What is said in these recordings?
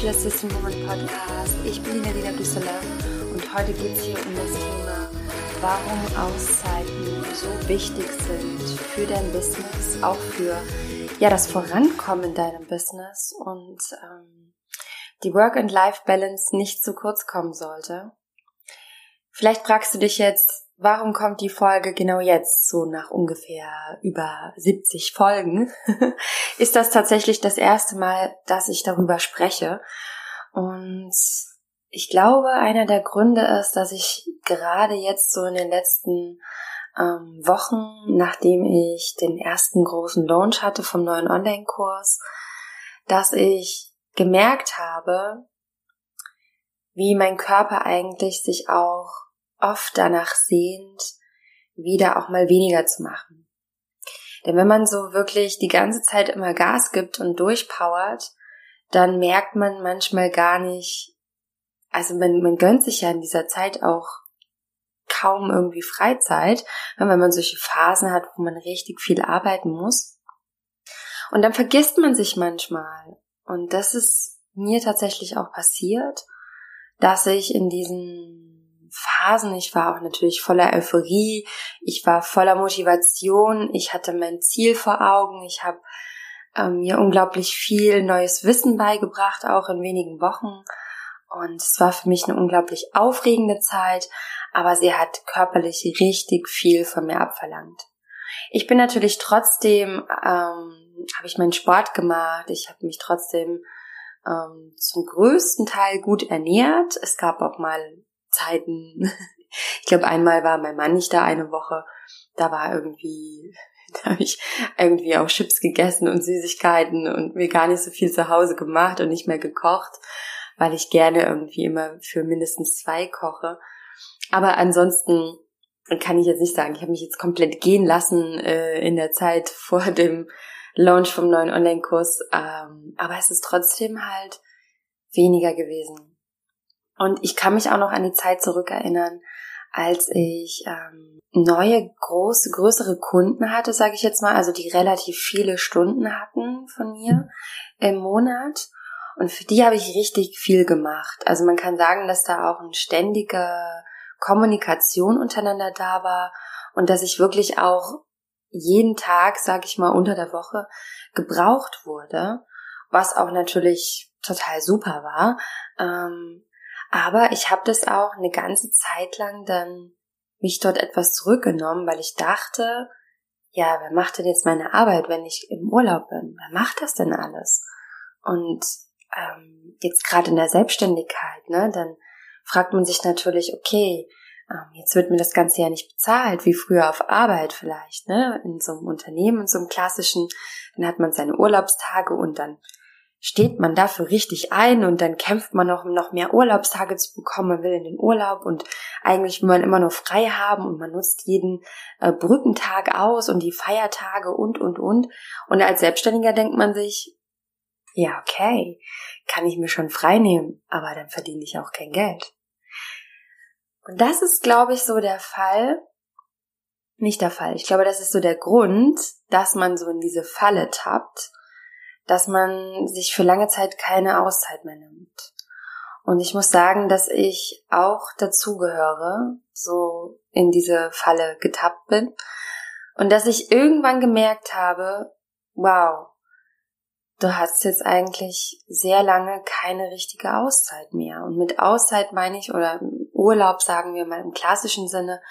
Virtual Assistant Woman Podcast. Ich bin Nina Düsseler und heute geht es hier um das Thema, warum Auszeiten so wichtig sind für dein Business, auch für ja das Vorankommen in deinem Business und ähm, die Work-and-Life-Balance nicht zu kurz kommen sollte. Vielleicht fragst du dich jetzt, warum kommt die Folge genau jetzt, so nach ungefähr über 70 Folgen? ist das tatsächlich das erste Mal, dass ich darüber spreche. Und ich glaube, einer der Gründe ist, dass ich gerade jetzt so in den letzten ähm, Wochen, nachdem ich den ersten großen Launch hatte vom neuen Online-Kurs, dass ich gemerkt habe, wie mein Körper eigentlich sich auch oft danach sehnt, wieder auch mal weniger zu machen. Denn wenn man so wirklich die ganze Zeit immer Gas gibt und durchpowert, dann merkt man manchmal gar nicht, also man, man gönnt sich ja in dieser Zeit auch kaum irgendwie Freizeit, wenn man solche Phasen hat, wo man richtig viel arbeiten muss. Und dann vergisst man sich manchmal. Und das ist mir tatsächlich auch passiert, dass ich in diesen Phasen. Ich war auch natürlich voller Euphorie, ich war voller Motivation, ich hatte mein Ziel vor Augen, ich habe ähm, mir unglaublich viel neues Wissen beigebracht, auch in wenigen Wochen. Und es war für mich eine unglaublich aufregende Zeit, aber sie hat körperlich richtig viel von mir abverlangt. Ich bin natürlich trotzdem, ähm, habe ich meinen Sport gemacht, ich habe mich trotzdem ähm, zum größten Teil gut ernährt. Es gab auch mal Zeiten. Ich glaube, einmal war mein Mann nicht da eine Woche. Da war irgendwie, da habe ich irgendwie auch Chips gegessen und Süßigkeiten und mir gar nicht so viel zu Hause gemacht und nicht mehr gekocht, weil ich gerne irgendwie immer für mindestens zwei koche. Aber ansonsten kann ich jetzt nicht sagen, ich habe mich jetzt komplett gehen lassen äh, in der Zeit vor dem Launch vom neuen Online-Kurs. Ähm, aber es ist trotzdem halt weniger gewesen. Und ich kann mich auch noch an die Zeit zurückerinnern, als ich ähm, neue, große, größere Kunden hatte, sage ich jetzt mal, also die relativ viele Stunden hatten von mir im Monat. Und für die habe ich richtig viel gemacht. Also man kann sagen, dass da auch eine ständige Kommunikation untereinander da war und dass ich wirklich auch jeden Tag, sage ich mal, unter der Woche gebraucht wurde, was auch natürlich total super war. Ähm, aber ich habe das auch eine ganze Zeit lang dann mich dort etwas zurückgenommen, weil ich dachte, ja, wer macht denn jetzt meine Arbeit, wenn ich im Urlaub bin? Wer macht das denn alles? Und ähm, jetzt gerade in der Selbstständigkeit, ne, dann fragt man sich natürlich, okay, ähm, jetzt wird mir das Ganze ja nicht bezahlt, wie früher auf Arbeit vielleicht, ne, in so einem Unternehmen, in so einem klassischen, dann hat man seine Urlaubstage und dann steht man dafür richtig ein und dann kämpft man noch, um noch mehr Urlaubstage zu bekommen. Man will in den Urlaub und eigentlich will man immer nur frei haben und man nutzt jeden äh, Brückentag aus und die Feiertage und, und, und. Und als Selbstständiger denkt man sich, ja, okay, kann ich mir schon frei nehmen, aber dann verdiene ich auch kein Geld. Und das ist, glaube ich, so der Fall, nicht der Fall. Ich glaube, das ist so der Grund, dass man so in diese Falle tappt dass man sich für lange Zeit keine Auszeit mehr nimmt. Und ich muss sagen, dass ich auch dazugehöre, so in diese Falle getappt bin. Und dass ich irgendwann gemerkt habe, wow, du hast jetzt eigentlich sehr lange keine richtige Auszeit mehr. Und mit Auszeit meine ich, oder Urlaub sagen wir mal im klassischen Sinne,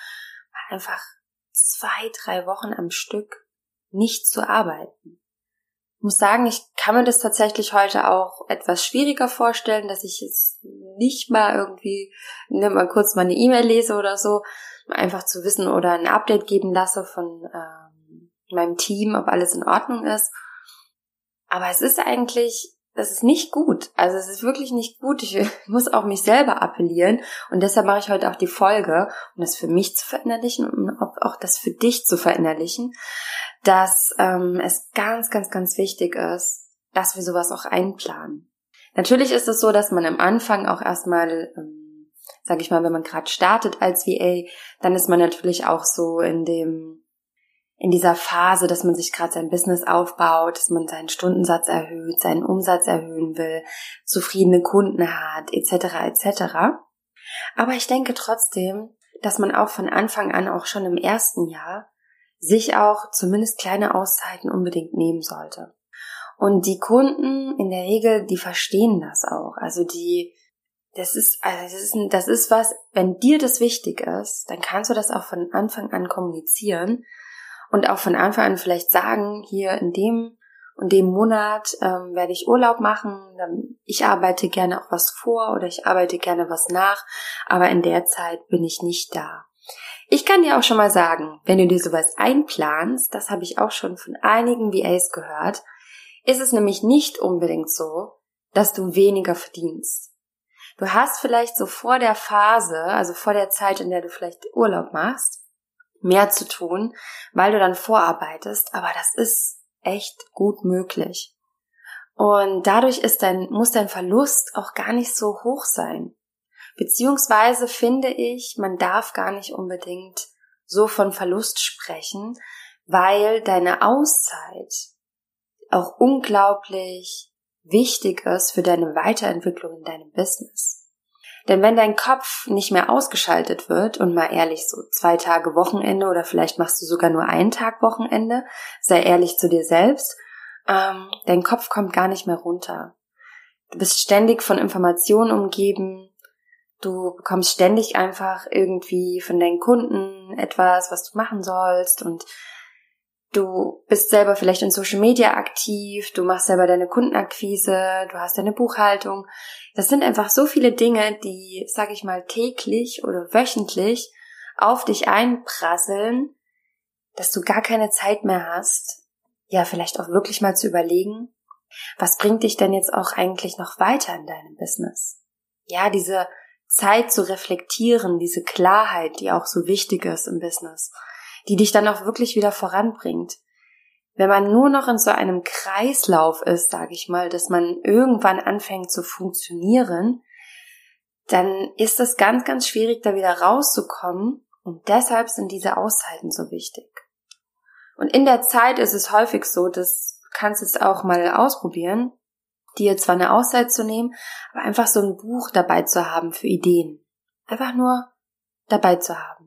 einfach zwei, drei Wochen am Stück nicht zu arbeiten. Muss sagen, ich kann mir das tatsächlich heute auch etwas schwieriger vorstellen, dass ich jetzt nicht mal irgendwie ne, mal kurz mal eine E-Mail lese oder so, einfach zu wissen oder ein Update geben lasse von ähm, meinem Team, ob alles in Ordnung ist. Aber es ist eigentlich, das ist nicht gut. Also es ist wirklich nicht gut. Ich muss auch mich selber appellieren und deshalb mache ich heute auch die Folge, um das für mich zu verinnerlichen und auch das für dich zu verinnerlichen, dass ähm, es ganz, ganz, ganz wichtig ist, dass wir sowas auch einplanen. Natürlich ist es so, dass man am Anfang auch erstmal, ähm, sage ich mal, wenn man gerade startet als VA, dann ist man natürlich auch so in dem in dieser Phase, dass man sich gerade sein Business aufbaut, dass man seinen Stundensatz erhöht, seinen Umsatz erhöhen will, zufriedene Kunden hat, etc. etc. Aber ich denke trotzdem, dass man auch von Anfang an, auch schon im ersten Jahr, sich auch zumindest kleine Auszeiten unbedingt nehmen sollte. Und die Kunden in der Regel, die verstehen das auch. Also die, das ist, also das ist, das ist was, wenn dir das wichtig ist, dann kannst du das auch von Anfang an kommunizieren und auch von Anfang an vielleicht sagen, hier in dem und dem Monat ähm, werde ich Urlaub machen, ich arbeite gerne auch was vor oder ich arbeite gerne was nach, aber in der Zeit bin ich nicht da. Ich kann dir auch schon mal sagen, wenn du dir sowas einplanst, das habe ich auch schon von einigen VAs gehört, ist es nämlich nicht unbedingt so, dass du weniger verdienst. Du hast vielleicht so vor der Phase, also vor der Zeit, in der du vielleicht Urlaub machst, mehr zu tun, weil du dann vorarbeitest, aber das ist echt gut möglich. Und dadurch ist dein, muss dein Verlust auch gar nicht so hoch sein. Beziehungsweise finde ich, man darf gar nicht unbedingt so von Verlust sprechen, weil deine Auszeit auch unglaublich wichtig ist für deine Weiterentwicklung in deinem Business. Denn wenn dein Kopf nicht mehr ausgeschaltet wird und mal ehrlich so zwei Tage Wochenende oder vielleicht machst du sogar nur einen Tag Wochenende, sei ehrlich zu dir selbst, ähm, dein Kopf kommt gar nicht mehr runter. Du bist ständig von Informationen umgeben, du bekommst ständig einfach irgendwie von deinen Kunden etwas, was du machen sollst und Du bist selber vielleicht in Social Media aktiv, du machst selber deine Kundenakquise, du hast deine Buchhaltung. Das sind einfach so viele Dinge, die, sag ich mal, täglich oder wöchentlich auf dich einprasseln, dass du gar keine Zeit mehr hast, ja, vielleicht auch wirklich mal zu überlegen, was bringt dich denn jetzt auch eigentlich noch weiter in deinem Business? Ja, diese Zeit zu reflektieren, diese Klarheit, die auch so wichtig ist im Business die dich dann auch wirklich wieder voranbringt. Wenn man nur noch in so einem Kreislauf ist, sage ich mal, dass man irgendwann anfängt zu funktionieren, dann ist es ganz, ganz schwierig, da wieder rauszukommen. Und deshalb sind diese Auszeiten so wichtig. Und in der Zeit ist es häufig so, dass du kannst es auch mal ausprobieren, dir zwar eine Auszeit zu nehmen, aber einfach so ein Buch dabei zu haben für Ideen. Einfach nur dabei zu haben.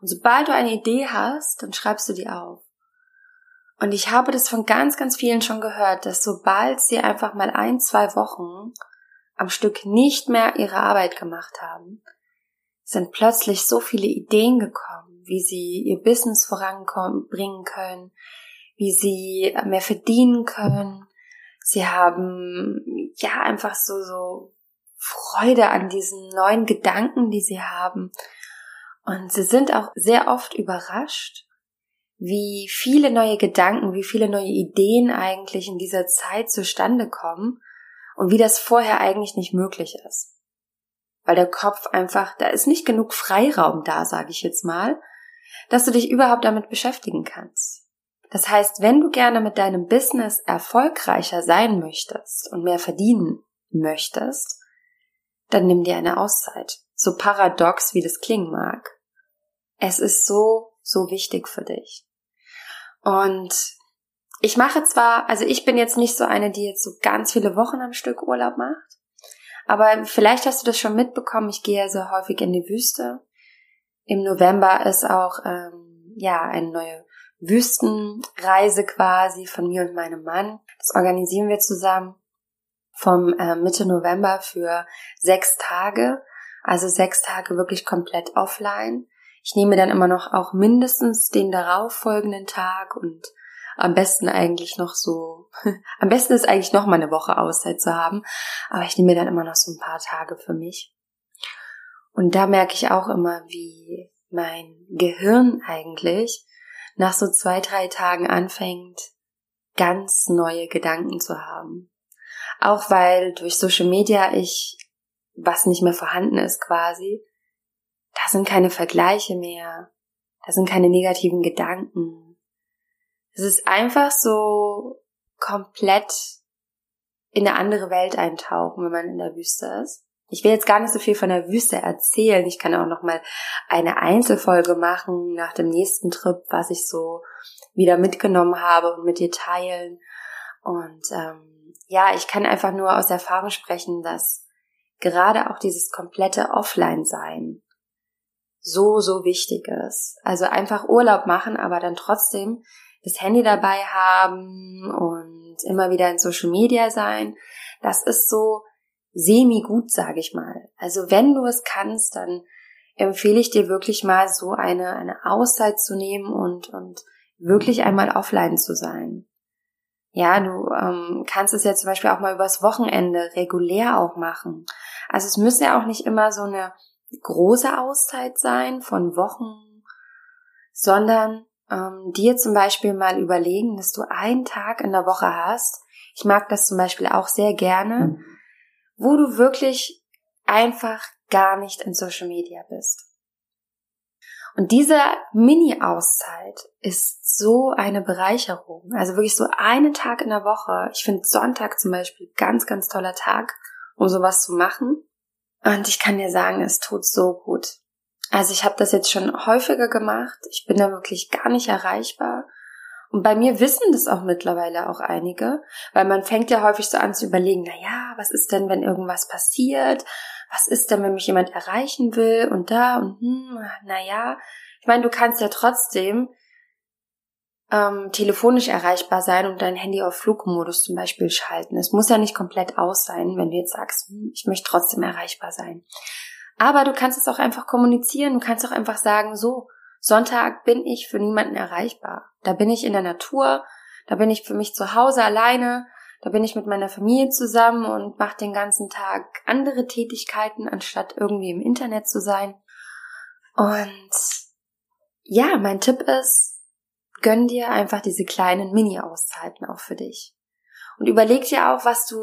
Und sobald du eine Idee hast, dann schreibst du die auf. Und ich habe das von ganz, ganz vielen schon gehört, dass sobald sie einfach mal ein, zwei Wochen am Stück nicht mehr ihre Arbeit gemacht haben, sind plötzlich so viele Ideen gekommen, wie sie ihr Business voranbringen können, wie sie mehr verdienen können. Sie haben ja einfach so, so Freude an diesen neuen Gedanken, die sie haben. Und sie sind auch sehr oft überrascht, wie viele neue Gedanken, wie viele neue Ideen eigentlich in dieser Zeit zustande kommen und wie das vorher eigentlich nicht möglich ist. Weil der Kopf einfach, da ist nicht genug Freiraum da, sage ich jetzt mal, dass du dich überhaupt damit beschäftigen kannst. Das heißt, wenn du gerne mit deinem Business erfolgreicher sein möchtest und mehr verdienen möchtest, dann nimm dir eine Auszeit so paradox wie das klingen mag. Es ist so, so wichtig für dich. Und ich mache zwar, also ich bin jetzt nicht so eine, die jetzt so ganz viele Wochen am Stück Urlaub macht, aber vielleicht hast du das schon mitbekommen, ich gehe sehr häufig in die Wüste. Im November ist auch ähm, ja eine neue Wüstenreise quasi von mir und meinem Mann. Das organisieren wir zusammen vom äh, Mitte November für sechs Tage. Also sechs Tage wirklich komplett offline. Ich nehme dann immer noch auch mindestens den darauffolgenden Tag und am besten eigentlich noch so, am besten ist eigentlich noch mal eine Woche Auszeit zu haben, aber ich nehme dann immer noch so ein paar Tage für mich. Und da merke ich auch immer, wie mein Gehirn eigentlich nach so zwei, drei Tagen anfängt, ganz neue Gedanken zu haben. Auch weil durch Social Media ich was nicht mehr vorhanden ist quasi. Da sind keine Vergleiche mehr. Da sind keine negativen Gedanken. Es ist einfach so komplett in eine andere Welt eintauchen, wenn man in der Wüste ist. Ich will jetzt gar nicht so viel von der Wüste erzählen. Ich kann auch noch mal eine Einzelfolge machen nach dem nächsten Trip, was ich so wieder mitgenommen habe und mit dir teilen. Und ähm, ja, ich kann einfach nur aus Erfahrung sprechen, dass gerade auch dieses komplette Offline-Sein so, so wichtig ist. Also einfach Urlaub machen, aber dann trotzdem das Handy dabei haben und immer wieder in Social Media sein. Das ist so semi gut, sage ich mal. Also wenn du es kannst, dann empfehle ich dir wirklich mal so eine, eine Auszeit zu nehmen und, und wirklich einmal offline zu sein. Ja, du ähm, kannst es ja zum Beispiel auch mal übers Wochenende regulär auch machen. Also es müsste ja auch nicht immer so eine große Auszeit sein von Wochen, sondern ähm, dir zum Beispiel mal überlegen, dass du einen Tag in der Woche hast. Ich mag das zum Beispiel auch sehr gerne, mhm. wo du wirklich einfach gar nicht in Social Media bist. Und diese Mini-Auszeit ist so eine Bereicherung. Also wirklich so einen Tag in der Woche. Ich finde Sonntag zum Beispiel ganz, ganz toller Tag, um sowas zu machen. Und ich kann dir sagen, es tut so gut. Also ich habe das jetzt schon häufiger gemacht. Ich bin da wirklich gar nicht erreichbar. Und bei mir wissen das auch mittlerweile auch einige, weil man fängt ja häufig so an zu überlegen, na ja, was ist denn, wenn irgendwas passiert? Was ist denn, wenn mich jemand erreichen will und da und hm, na ja. Ich meine, du kannst ja trotzdem ähm, telefonisch erreichbar sein und dein Handy auf Flugmodus zum Beispiel schalten. Es muss ja nicht komplett aus sein, wenn du jetzt sagst, hm, ich möchte trotzdem erreichbar sein. Aber du kannst es auch einfach kommunizieren. Du kannst auch einfach sagen, so, Sonntag bin ich für niemanden erreichbar. Da bin ich in der Natur, da bin ich für mich zu Hause alleine, da bin ich mit meiner Familie zusammen und mache den ganzen Tag andere Tätigkeiten, anstatt irgendwie im Internet zu sein. Und ja, mein Tipp ist, gönn dir einfach diese kleinen Mini-Auszeiten auch für dich. Und überleg dir auch, was du,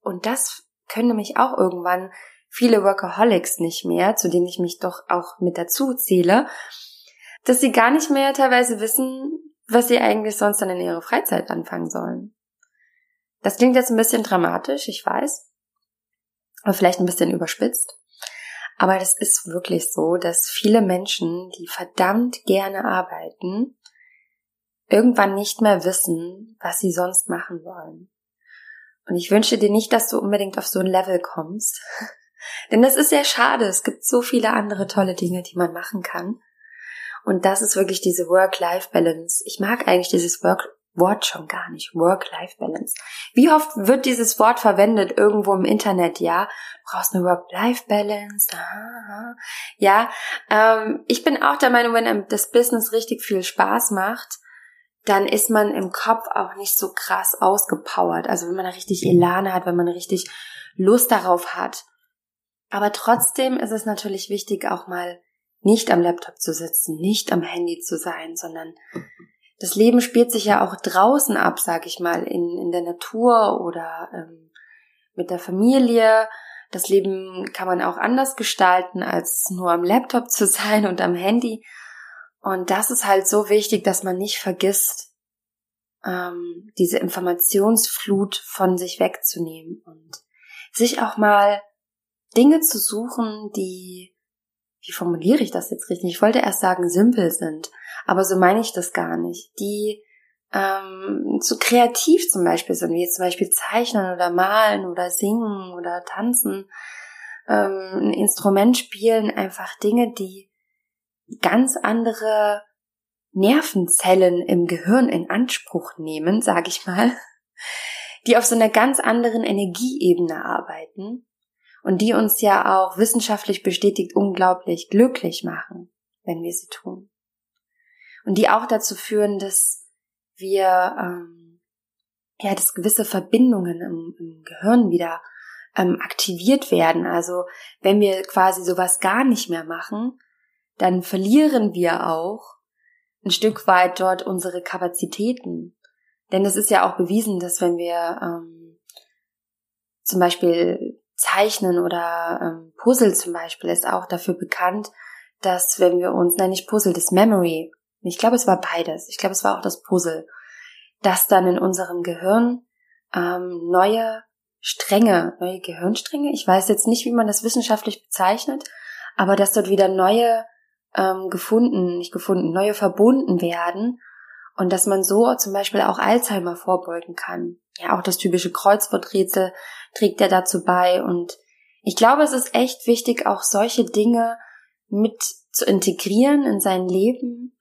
und das können nämlich auch irgendwann viele Workaholics nicht mehr, zu denen ich mich doch auch mit dazu zähle, dass sie gar nicht mehr teilweise wissen, was sie eigentlich sonst dann in ihrer Freizeit anfangen sollen. Das klingt jetzt ein bisschen dramatisch, ich weiß, oder vielleicht ein bisschen überspitzt. Aber das ist wirklich so, dass viele Menschen, die verdammt gerne arbeiten, irgendwann nicht mehr wissen, was sie sonst machen wollen. Und ich wünsche dir nicht, dass du unbedingt auf so ein Level kommst. Denn das ist sehr schade. Es gibt so viele andere tolle Dinge, die man machen kann. Und das ist wirklich diese Work-Life-Balance. Ich mag eigentlich dieses Work Wort schon gar nicht. Work-Life-Balance. Wie oft wird dieses Wort verwendet irgendwo im Internet? Ja, du brauchst eine Work-Life-Balance. Ja, ähm, ich bin auch der Meinung, wenn das Business richtig viel Spaß macht, dann ist man im Kopf auch nicht so krass ausgepowert. Also wenn man richtig Elan hat, wenn man richtig Lust darauf hat. Aber trotzdem ist es natürlich wichtig, auch mal nicht am Laptop zu sitzen, nicht am Handy zu sein, sondern das Leben spielt sich ja auch draußen ab, sag ich mal, in, in der Natur oder ähm, mit der Familie. Das Leben kann man auch anders gestalten, als nur am Laptop zu sein und am Handy. Und das ist halt so wichtig, dass man nicht vergisst, ähm, diese Informationsflut von sich wegzunehmen und sich auch mal Dinge zu suchen, die, wie formuliere ich das jetzt richtig? Ich wollte erst sagen, simpel sind, aber so meine ich das gar nicht. Die ähm, zu kreativ zum Beispiel sind, wie jetzt zum Beispiel zeichnen oder malen oder singen oder tanzen, ähm, ein Instrument spielen, einfach Dinge, die ganz andere Nervenzellen im Gehirn in Anspruch nehmen, sage ich mal, die auf so einer ganz anderen Energieebene arbeiten und die uns ja auch wissenschaftlich bestätigt unglaublich glücklich machen, wenn wir sie tun. Und die auch dazu führen, dass wir ähm, ja, dass gewisse Verbindungen im, im Gehirn wieder ähm, aktiviert werden. Also wenn wir quasi sowas gar nicht mehr machen, dann verlieren wir auch ein Stück weit dort unsere Kapazitäten. Denn es ist ja auch bewiesen, dass wenn wir ähm, zum Beispiel zeichnen oder ähm, Puzzle zum Beispiel ist auch dafür bekannt, dass wenn wir uns, nein nicht Puzzle, das Memory, ich glaube es war beides, ich glaube es war auch das Puzzle, dass dann in unserem Gehirn ähm, neue Stränge, neue Gehirnstränge. Ich weiß jetzt nicht, wie man das wissenschaftlich bezeichnet, aber dass dort wieder neue ähm, gefunden, nicht gefunden, neue verbunden werden und dass man so zum Beispiel auch Alzheimer vorbeugen kann. Ja, auch das typische Kreuzworträtsel trägt ja dazu bei und ich glaube, es ist echt wichtig, auch solche Dinge mit zu integrieren in sein Leben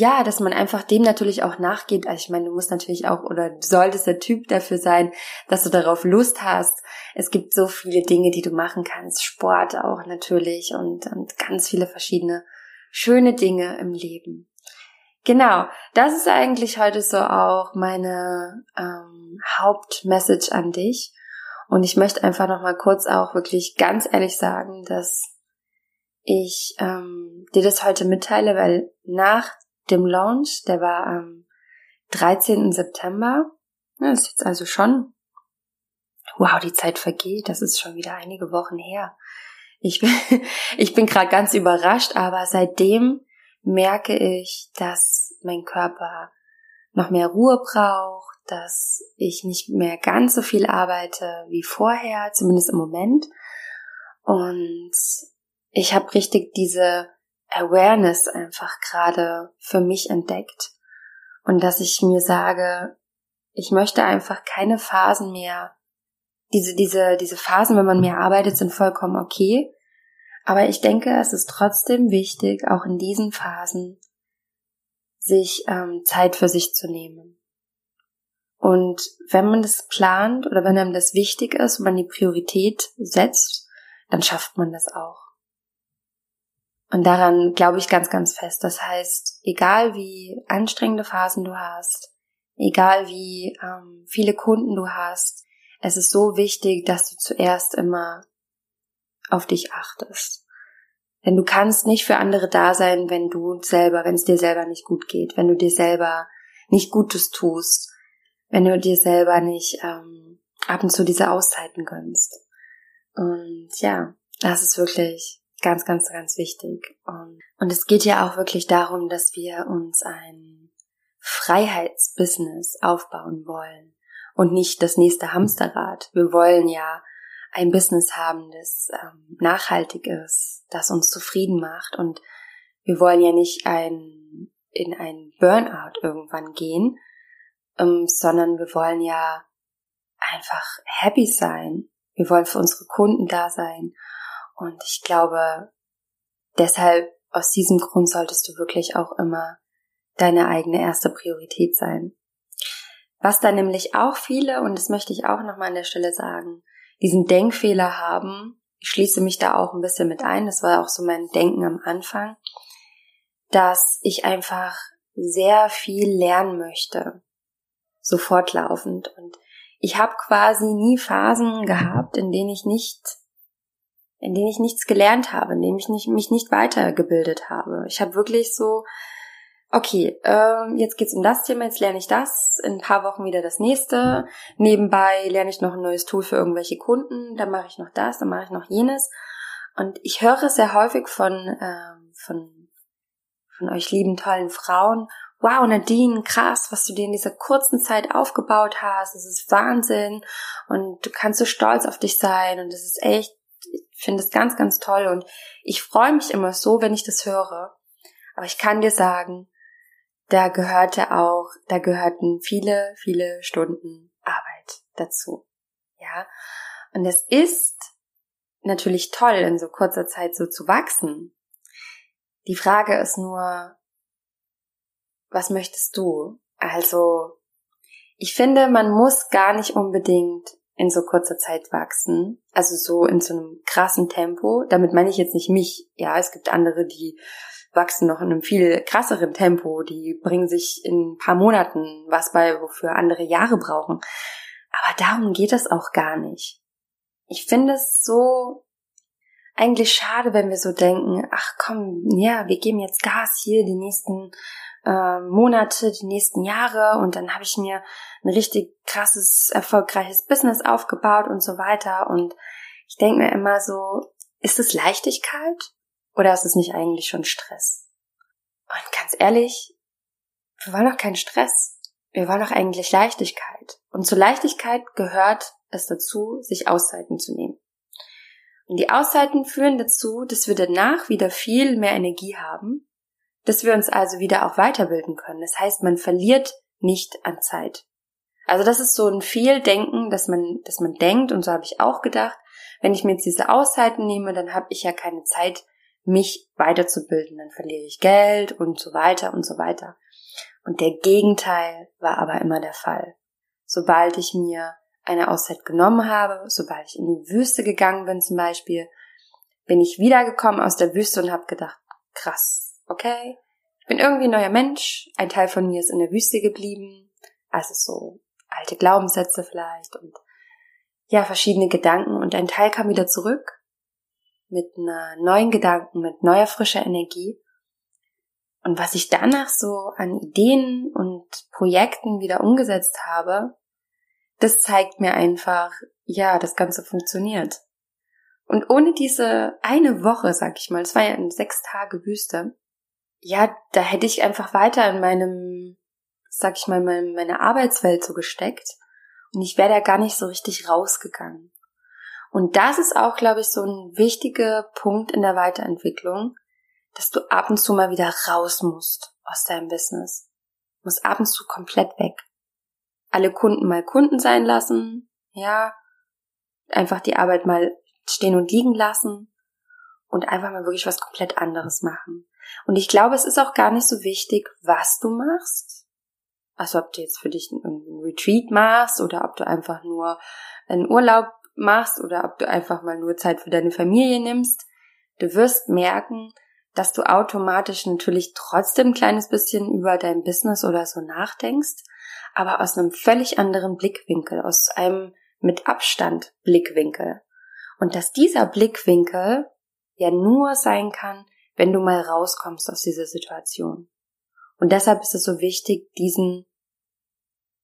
ja, dass man einfach dem natürlich auch nachgeht. Also ich meine, du musst natürlich auch oder solltest der Typ dafür sein, dass du darauf Lust hast. Es gibt so viele Dinge, die du machen kannst. Sport auch natürlich und, und ganz viele verschiedene schöne Dinge im Leben. Genau, das ist eigentlich heute so auch meine ähm, Hauptmessage an dich. Und ich möchte einfach noch mal kurz auch wirklich ganz ehrlich sagen, dass ich ähm, dir das heute mitteile, weil nach dem Launch, der war am 13. September. Das ist jetzt also schon, wow, die Zeit vergeht, das ist schon wieder einige Wochen her. Ich bin, ich bin gerade ganz überrascht, aber seitdem merke ich, dass mein Körper noch mehr Ruhe braucht, dass ich nicht mehr ganz so viel arbeite wie vorher, zumindest im Moment. Und ich habe richtig diese Awareness einfach gerade für mich entdeckt und dass ich mir sage, ich möchte einfach keine Phasen mehr. Diese, diese, diese Phasen, wenn man mehr arbeitet, sind vollkommen okay. Aber ich denke, es ist trotzdem wichtig, auch in diesen Phasen sich ähm, Zeit für sich zu nehmen. Und wenn man das plant oder wenn einem das wichtig ist und man die Priorität setzt, dann schafft man das auch. Und daran glaube ich ganz, ganz fest. Das heißt, egal wie anstrengende Phasen du hast, egal wie ähm, viele Kunden du hast, es ist so wichtig, dass du zuerst immer auf dich achtest. Denn du kannst nicht für andere da sein, wenn du selber, wenn es dir selber nicht gut geht, wenn du dir selber nicht Gutes tust, wenn du dir selber nicht ähm, ab und zu diese Auszeiten gönnst. Und ja, das ist wirklich Ganz, ganz, ganz wichtig. Und es geht ja auch wirklich darum, dass wir uns ein Freiheitsbusiness aufbauen wollen und nicht das nächste Hamsterrad. Wir wollen ja ein Business haben, das ähm, nachhaltig ist, das uns zufrieden macht und wir wollen ja nicht ein, in ein Burnout irgendwann gehen, ähm, sondern wir wollen ja einfach happy sein. Wir wollen für unsere Kunden da sein. Und ich glaube, deshalb, aus diesem Grund solltest du wirklich auch immer deine eigene erste Priorität sein. Was da nämlich auch viele, und das möchte ich auch nochmal an der Stelle sagen, diesen Denkfehler haben, ich schließe mich da auch ein bisschen mit ein, das war auch so mein Denken am Anfang, dass ich einfach sehr viel lernen möchte, so fortlaufend. Und ich habe quasi nie Phasen gehabt, in denen ich nicht in denen ich nichts gelernt habe, in denen ich nicht, mich nicht weitergebildet habe. Ich habe wirklich so, okay, äh, jetzt geht's um das Thema, jetzt lerne ich das, in ein paar Wochen wieder das nächste. Nebenbei lerne ich noch ein neues Tool für irgendwelche Kunden, dann mache ich noch das, dann mache ich noch jenes. Und ich höre sehr häufig von, äh, von, von euch lieben, tollen Frauen. Wow, Nadine, krass, was du dir in dieser kurzen Zeit aufgebaut hast. Es ist Wahnsinn. Und du kannst so stolz auf dich sein. Und es ist echt ich finde es ganz, ganz toll und ich freue mich immer so, wenn ich das höre. Aber ich kann dir sagen, da gehörte auch, da gehörten viele, viele Stunden Arbeit dazu. Ja. Und es ist natürlich toll, in so kurzer Zeit so zu wachsen. Die Frage ist nur, was möchtest du? Also, ich finde, man muss gar nicht unbedingt in so kurzer Zeit wachsen. Also so in so einem krassen Tempo. Damit meine ich jetzt nicht mich. Ja, es gibt andere, die wachsen noch in einem viel krasseren Tempo. Die bringen sich in ein paar Monaten was bei, wofür andere Jahre brauchen. Aber darum geht es auch gar nicht. Ich finde es so eigentlich schade, wenn wir so denken, ach komm, ja, wir geben jetzt Gas hier die nächsten äh, Monate, die nächsten Jahre und dann habe ich mir ein richtig krasses, erfolgreiches Business aufgebaut und so weiter. Und ich denke mir immer so, ist es Leichtigkeit oder ist es nicht eigentlich schon Stress? Und ganz ehrlich, wir wollen doch keinen Stress. Wir wollen doch eigentlich Leichtigkeit. Und zur Leichtigkeit gehört es dazu, sich Auszeiten zu nehmen. Und die Auszeiten führen dazu, dass wir danach wieder viel mehr Energie haben, dass wir uns also wieder auch weiterbilden können. Das heißt, man verliert nicht an Zeit. Also das ist so ein Fehldenken, dass man, dass man denkt, und so habe ich auch gedacht, wenn ich mir jetzt diese Auszeiten nehme, dann habe ich ja keine Zeit, mich weiterzubilden, dann verliere ich Geld und so weiter und so weiter. Und der Gegenteil war aber immer der Fall. Sobald ich mir eine Auszeit genommen habe, sobald ich in die Wüste gegangen bin zum Beispiel, bin ich wiedergekommen aus der Wüste und habe gedacht, krass, okay, ich bin irgendwie ein neuer Mensch, ein Teil von mir ist in der Wüste geblieben, also so alte Glaubenssätze vielleicht und ja, verschiedene Gedanken und ein Teil kam wieder zurück mit einer neuen Gedanken, mit neuer frischer Energie. Und was ich danach so an Ideen und Projekten wieder umgesetzt habe, das zeigt mir einfach, ja, das Ganze funktioniert. Und ohne diese eine Woche, sag ich mal, es war ja eine sechs Tage Wüste, ja, da hätte ich einfach weiter in meinem, sag ich mal, meine Arbeitswelt so gesteckt und ich wäre da gar nicht so richtig rausgegangen. Und das ist auch, glaube ich, so ein wichtiger Punkt in der Weiterentwicklung, dass du ab und zu mal wieder raus musst aus deinem Business. Du musst ab und zu komplett weg. Alle Kunden mal Kunden sein lassen, ja, einfach die Arbeit mal stehen und liegen lassen und einfach mal wirklich was komplett anderes machen. Und ich glaube, es ist auch gar nicht so wichtig, was du machst. Also ob du jetzt für dich einen Retreat machst oder ob du einfach nur einen Urlaub machst oder ob du einfach mal nur Zeit für deine Familie nimmst. Du wirst merken, dass du automatisch natürlich trotzdem ein kleines bisschen über dein Business oder so nachdenkst, aber aus einem völlig anderen Blickwinkel, aus einem mit Abstand Blickwinkel. Und dass dieser Blickwinkel ja nur sein kann, wenn du mal rauskommst aus dieser Situation. Und deshalb ist es so wichtig, diesen,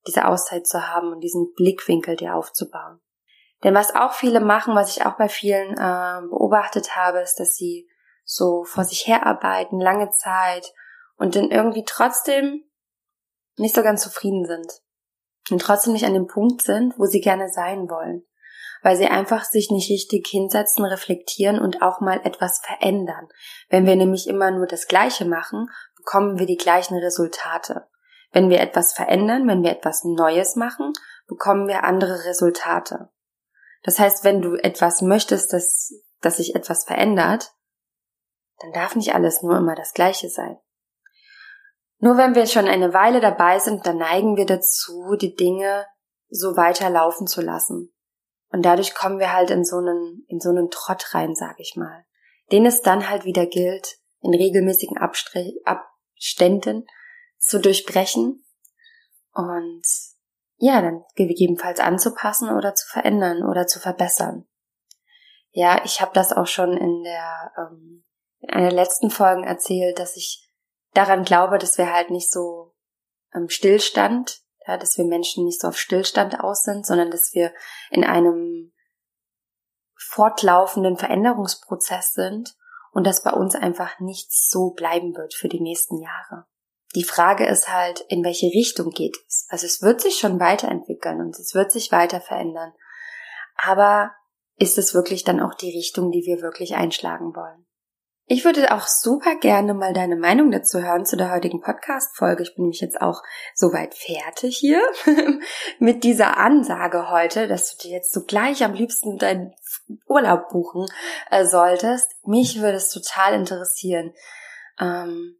diese Auszeit zu haben und diesen Blickwinkel dir aufzubauen. Denn was auch viele machen, was ich auch bei vielen äh, beobachtet habe, ist, dass sie so vor sich herarbeiten, lange Zeit und dann irgendwie trotzdem nicht so ganz zufrieden sind. Und trotzdem nicht an dem Punkt sind, wo sie gerne sein wollen. Weil sie einfach sich nicht richtig hinsetzen, reflektieren und auch mal etwas verändern. Wenn wir nämlich immer nur das Gleiche machen, bekommen wir die gleichen Resultate. Wenn wir etwas verändern, wenn wir etwas Neues machen, bekommen wir andere Resultate. Das heißt, wenn du etwas möchtest, dass, dass sich etwas verändert, dann darf nicht alles nur immer das Gleiche sein. Nur wenn wir schon eine Weile dabei sind, dann neigen wir dazu, die Dinge so weiterlaufen zu lassen. Und dadurch kommen wir halt in so einen, in so einen Trott rein, sag ich mal. Den es dann halt wieder gilt, in regelmäßigen Abständen zu durchbrechen und ja, dann gegebenenfalls anzupassen oder zu verändern oder zu verbessern. Ja, ich habe das auch schon in der ähm, in einer letzten Folgen erzählt, dass ich daran glaube, dass wir halt nicht so ähm, Stillstand, ja, dass wir Menschen nicht so auf Stillstand aus sind, sondern dass wir in einem fortlaufenden Veränderungsprozess sind und dass bei uns einfach nichts so bleiben wird für die nächsten Jahre. Die Frage ist halt, in welche Richtung geht es? Also es wird sich schon weiterentwickeln und es wird sich weiter verändern. Aber ist es wirklich dann auch die Richtung, die wir wirklich einschlagen wollen? Ich würde auch super gerne mal deine Meinung dazu hören zu der heutigen Podcast-Folge. Ich bin nämlich jetzt auch soweit fertig hier mit dieser Ansage heute, dass du dir jetzt so gleich am liebsten deinen Urlaub buchen äh, solltest. Mich würde es total interessieren. Ähm,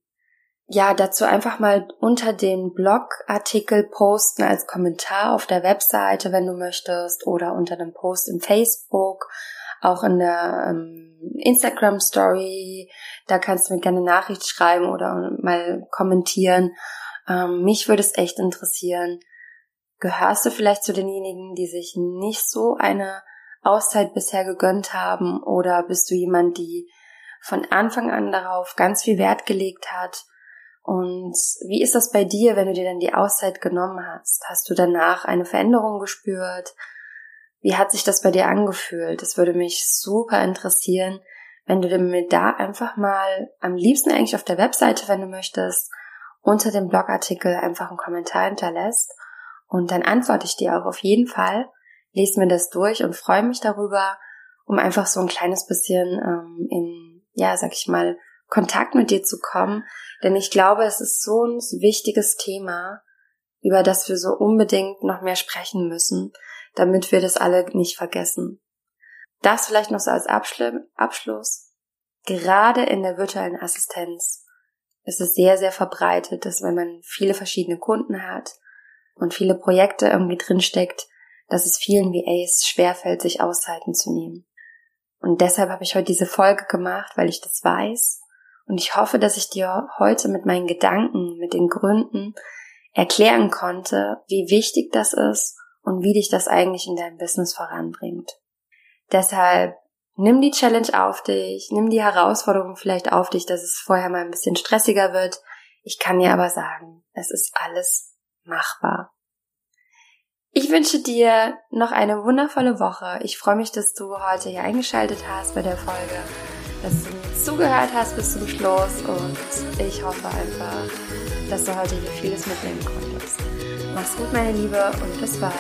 ja, dazu einfach mal unter den Blogartikel posten als Kommentar auf der Webseite, wenn du möchtest, oder unter dem Post im Facebook, auch in der ähm, Instagram Story. Da kannst du mir gerne Nachricht schreiben oder mal kommentieren. Ähm, mich würde es echt interessieren. Gehörst du vielleicht zu denjenigen, die sich nicht so eine Auszeit bisher gegönnt haben, oder bist du jemand, die von Anfang an darauf ganz viel Wert gelegt hat? Und wie ist das bei dir, wenn du dir dann die Auszeit genommen hast? Hast du danach eine Veränderung gespürt? Wie hat sich das bei dir angefühlt? Das würde mich super interessieren, wenn du mir da einfach mal am liebsten eigentlich auf der Webseite, wenn du möchtest, unter dem Blogartikel einfach einen Kommentar hinterlässt und dann antworte ich dir auch auf jeden Fall. lese mir das durch und freue mich darüber, um einfach so ein kleines bisschen ähm, in, ja, sag ich mal, Kontakt mit dir zu kommen. Denn ich glaube, es ist so ein wichtiges Thema, über das wir so unbedingt noch mehr sprechen müssen, damit wir das alle nicht vergessen. Das vielleicht noch so als Abschluss. Gerade in der virtuellen Assistenz ist es sehr, sehr verbreitet, dass wenn man viele verschiedene Kunden hat und viele Projekte irgendwie drinsteckt, dass es vielen VAs schwerfällt, sich Auszeiten zu nehmen. Und deshalb habe ich heute diese Folge gemacht, weil ich das weiß. Und ich hoffe, dass ich dir heute mit meinen Gedanken, mit den Gründen erklären konnte, wie wichtig das ist und wie dich das eigentlich in deinem Business voranbringt. Deshalb nimm die Challenge auf dich, nimm die Herausforderung vielleicht auf dich, dass es vorher mal ein bisschen stressiger wird. Ich kann dir aber sagen, es ist alles machbar. Ich wünsche dir noch eine wundervolle Woche. Ich freue mich, dass du heute hier eingeschaltet hast bei der Folge, dass du mir zugehört hast bis zum Schluss und ich hoffe einfach, dass du heute hier vieles mitnehmen konntest. Mach's gut, meine Liebe, und bis bald.